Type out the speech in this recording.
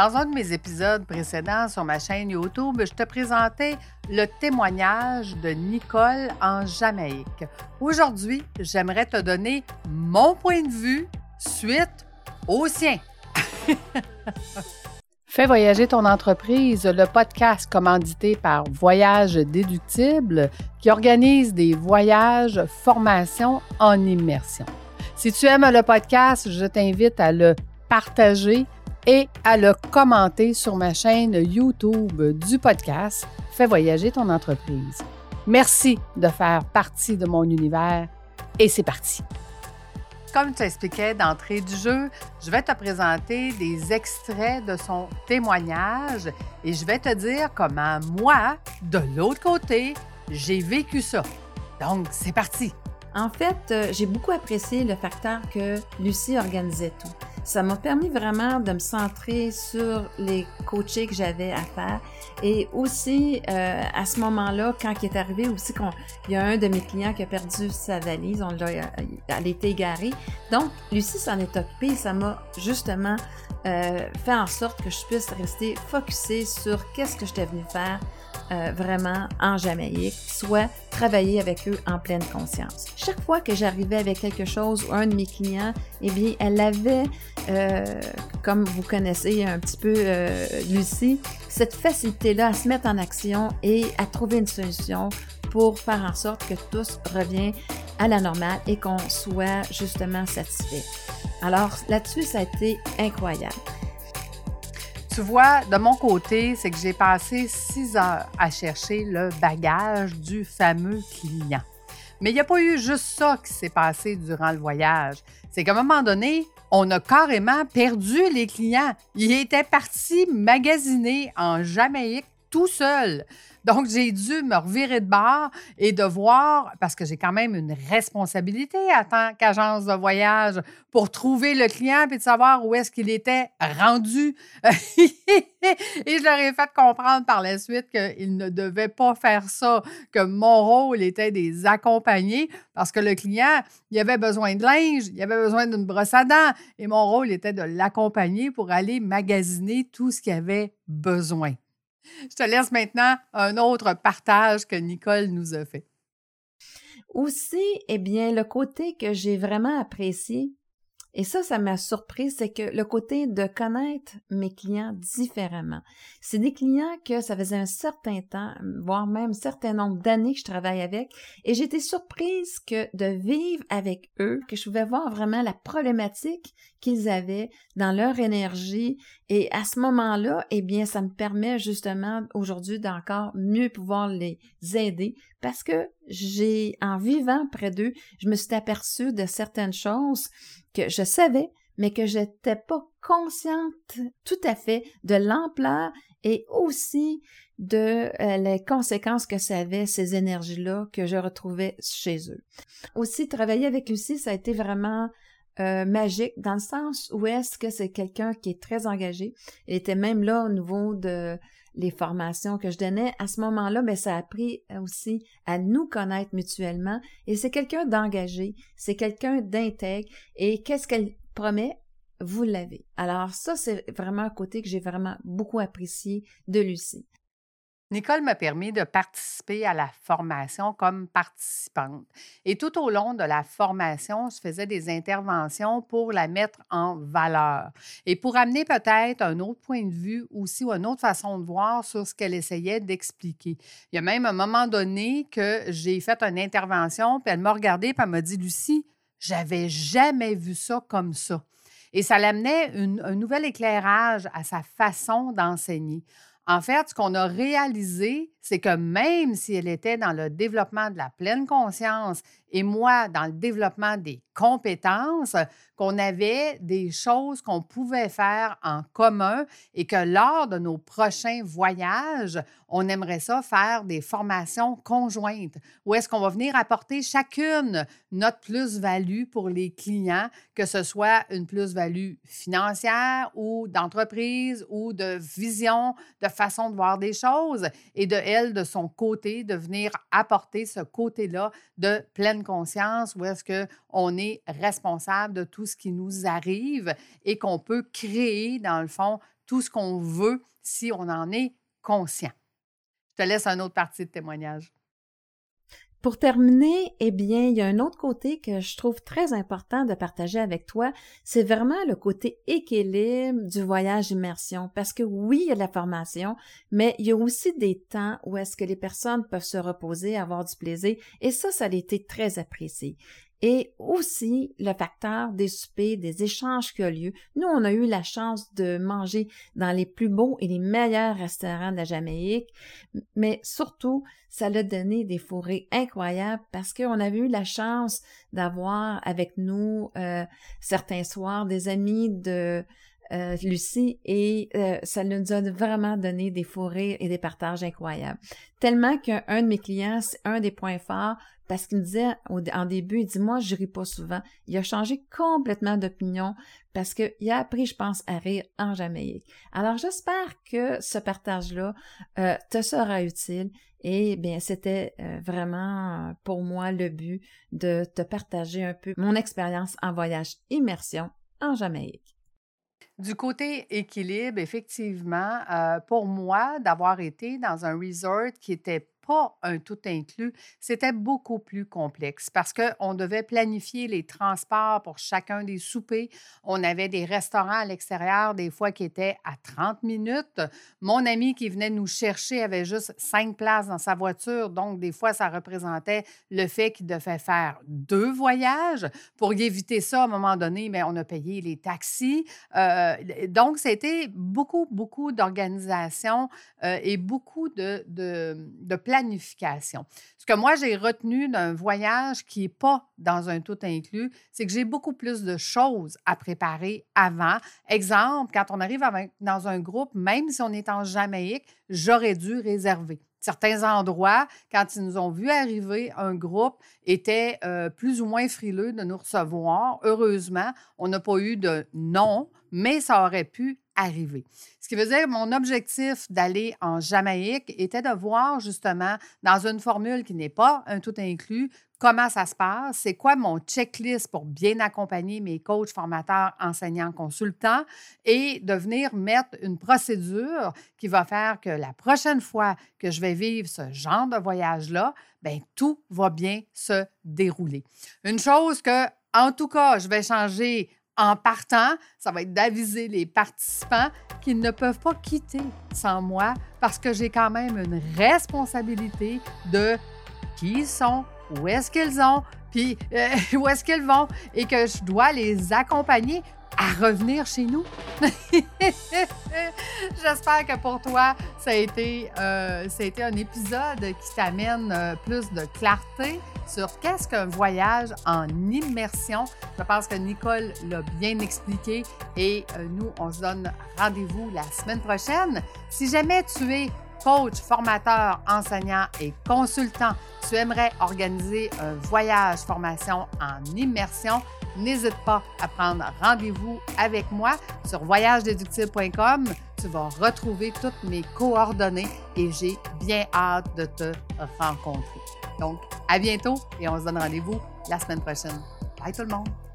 Dans un de mes épisodes précédents sur ma chaîne YouTube, je te présentais le témoignage de Nicole en Jamaïque. Aujourd'hui, j'aimerais te donner mon point de vue suite au sien. Fais voyager ton entreprise, le podcast commandité par Voyage Déductible qui organise des voyages, formations en immersion. Si tu aimes le podcast, je t'invite à le partager et à le commenter sur ma chaîne YouTube du podcast Fais voyager ton entreprise. Merci de faire partie de mon univers et c'est parti. Comme tu t'expliquais d'entrée du jeu, je vais te présenter des extraits de son témoignage et je vais te dire comment moi, de l'autre côté, j'ai vécu ça. Donc, c'est parti. En fait, euh, j'ai beaucoup apprécié le facteur que Lucie organisait tout ça m'a permis vraiment de me centrer sur les coachés que j'avais à faire. Et aussi, euh, à ce moment-là, quand il est arrivé aussi qu'il y a un de mes clients qui a perdu sa valise, on l'a, euh, elle était égarée. Donc, Lucie s'en est occupée. Ça m'a justement euh, fait en sorte que je puisse rester focusée sur qu'est-ce que j'étais venue faire euh, vraiment en Jamaïque, soit travailler avec eux en pleine conscience. Chaque fois que j'arrivais avec quelque chose ou un de mes clients, eh bien, elle avait, euh, comme vous connaissez un petit peu euh, Lucie, cette facilité-là à se mettre en action et à trouver une solution pour faire en sorte que tout revient à la normale et qu'on soit justement satisfait. Alors là-dessus, ça a été incroyable. Tu vois, de mon côté, c'est que j'ai passé six heures à chercher le bagage du fameux client. Mais il n'y a pas eu juste ça qui s'est passé durant le voyage. C'est qu'à un moment donné, on a carrément perdu les clients. Ils étaient partis magasiner en Jamaïque tout seul. Donc, j'ai dû me revirer de bord et de voir, parce que j'ai quand même une responsabilité en tant qu'agence de voyage pour trouver le client et de savoir où est-ce qu'il était rendu. et je leur ai fait comprendre par la suite qu'ils ne devaient pas faire ça, que mon rôle était de les accompagner parce que le client, il avait besoin de linge, il avait besoin d'une brosse à dents et mon rôle était de l'accompagner pour aller magasiner tout ce qu'il avait besoin. Je te laisse maintenant un autre partage que Nicole nous a fait. Aussi, eh bien, le côté que j'ai vraiment apprécié, et ça, ça m'a surpris, c'est que le côté de connaître mes clients différemment. C'est des clients que ça faisait un certain temps, voire même un certain nombre d'années que je travaille avec, et j'étais surprise que de vivre avec eux, que je pouvais voir vraiment la problématique qu'ils avaient dans leur énergie, et à ce moment-là, eh bien, ça me permet justement aujourd'hui d'encore mieux pouvoir les aider, parce que j'ai, en vivant près d'eux, je me suis aperçue de certaines choses que je savais, mais que je n'étais pas consciente tout à fait de l'ampleur et aussi de euh, les conséquences que ça avait, ces énergies-là que je retrouvais chez eux. Aussi, travailler avec Lucie, ça a été vraiment euh, magique dans le sens où est-ce que c'est quelqu'un qui est très engagé. Elle était même là au niveau de les formations que je donnais. À ce moment-là, ben, ça a appris aussi à nous connaître mutuellement. Et c'est quelqu'un d'engagé, c'est quelqu'un d'intègre. Et qu'est-ce qu'elle promet? Vous l'avez. Alors ça, c'est vraiment un côté que j'ai vraiment beaucoup apprécié de Lucie. Nicole m'a permis de participer à la formation comme participante. Et tout au long de la formation, je faisais des interventions pour la mettre en valeur et pour amener peut-être un autre point de vue aussi ou une autre façon de voir sur ce qu'elle essayait d'expliquer. Il y a même un moment donné que j'ai fait une intervention, puis elle m'a regardé, puis elle m'a dit, Lucie, j'avais jamais vu ça comme ça. Et ça l'amenait un nouvel éclairage à sa façon d'enseigner. En fait, ce qu'on a réalisé, c'est que même si elle était dans le développement de la pleine conscience et moi dans le développement des compétences, qu'on avait des choses qu'on pouvait faire en commun et que lors de nos prochains voyages, on aimerait ça faire des formations conjointes où est-ce qu'on va venir apporter chacune notre plus-value pour les clients, que ce soit une plus-value financière ou d'entreprise ou de vision, de façon de voir des choses et de elle, de son côté, de venir apporter ce côté-là de pleine conscience où est-ce qu'on est responsable de tout ce qui nous arrive et qu'on peut créer, dans le fond, tout ce qu'on veut si on en est conscient. Je te laisse un autre partie de témoignage. Pour terminer, eh bien, il y a un autre côté que je trouve très important de partager avec toi, c'est vraiment le côté équilibre du voyage immersion. Parce que oui, il y a la formation, mais il y a aussi des temps où est-ce que les personnes peuvent se reposer, avoir du plaisir, et ça, ça a été très apprécié et aussi le facteur des soupers, des échanges qui ont lieu. Nous, on a eu la chance de manger dans les plus beaux et les meilleurs restaurants de la Jamaïque, mais surtout, ça a donné des forêts incroyables parce qu'on avait eu la chance d'avoir avec nous euh, certains soirs des amis de euh, Lucie et euh, ça nous a vraiment donné des forêts et des partages incroyables. Tellement qu'un de mes clients, c'est un des points forts parce qu'il me disait en début, il dit moi je ris pas souvent. Il a changé complètement d'opinion parce qu'il a appris, je pense, à rire en Jamaïque. Alors j'espère que ce partage-là euh, te sera utile et bien c'était vraiment pour moi le but de te partager un peu mon expérience en voyage immersion en Jamaïque. Du côté équilibre, effectivement, euh, pour moi, d'avoir été dans un resort qui était un tout inclus, c'était beaucoup plus complexe parce qu'on devait planifier les transports pour chacun des soupers. On avait des restaurants à l'extérieur, des fois qui étaient à 30 minutes. Mon ami qui venait nous chercher avait juste cinq places dans sa voiture, donc des fois, ça représentait le fait qu'il devait faire deux voyages. Pour éviter ça, à un moment donné, mais on a payé les taxis. Euh, donc, c'était beaucoup, beaucoup d'organisation euh, et beaucoup de, de, planification. Ce que moi, j'ai retenu d'un voyage qui n'est pas dans un tout inclus, c'est que j'ai beaucoup plus de choses à préparer avant. Exemple, quand on arrive dans un groupe, même si on est en Jamaïque, j'aurais dû réserver certains endroits, quand ils nous ont vu arriver, un groupe était euh, plus ou moins frileux de nous recevoir. Heureusement, on n'a pas eu de non, mais ça aurait pu arriver. Ce qui veut dire que mon objectif d'aller en Jamaïque était de voir justement dans une formule qui n'est pas un tout inclus comment ça se passe, c'est quoi mon checklist pour bien accompagner mes coachs, formateurs, enseignants, consultants et de venir mettre une procédure qui va faire que la prochaine fois que je vais vivre ce genre de voyage-là, bien, tout va bien se dérouler. Une chose que, en tout cas, je vais changer en partant, ça va être d'aviser les participants qu'ils ne peuvent pas quitter sans moi parce que j'ai quand même une responsabilité de qui ils sont, où est-ce qu'ils ont, puis euh, où est-ce qu'ils vont et que je dois les accompagner à revenir chez nous. J'espère que pour toi, ça a été, euh, ça a été un épisode qui t'amène euh, plus de clarté sur qu'est-ce qu'un voyage en immersion. Je pense que Nicole l'a bien expliqué et euh, nous, on se donne rendez-vous la semaine prochaine. Si jamais tu es coach, formateur, enseignant et consultant, tu aimerais organiser un voyage formation en immersion, n'hésite pas à prendre rendez-vous avec moi sur voyagedéductible.com. Tu vas retrouver toutes mes coordonnées et j'ai bien hâte de te rencontrer. Donc, à bientôt et on se donne rendez-vous la semaine prochaine. Bye tout le monde!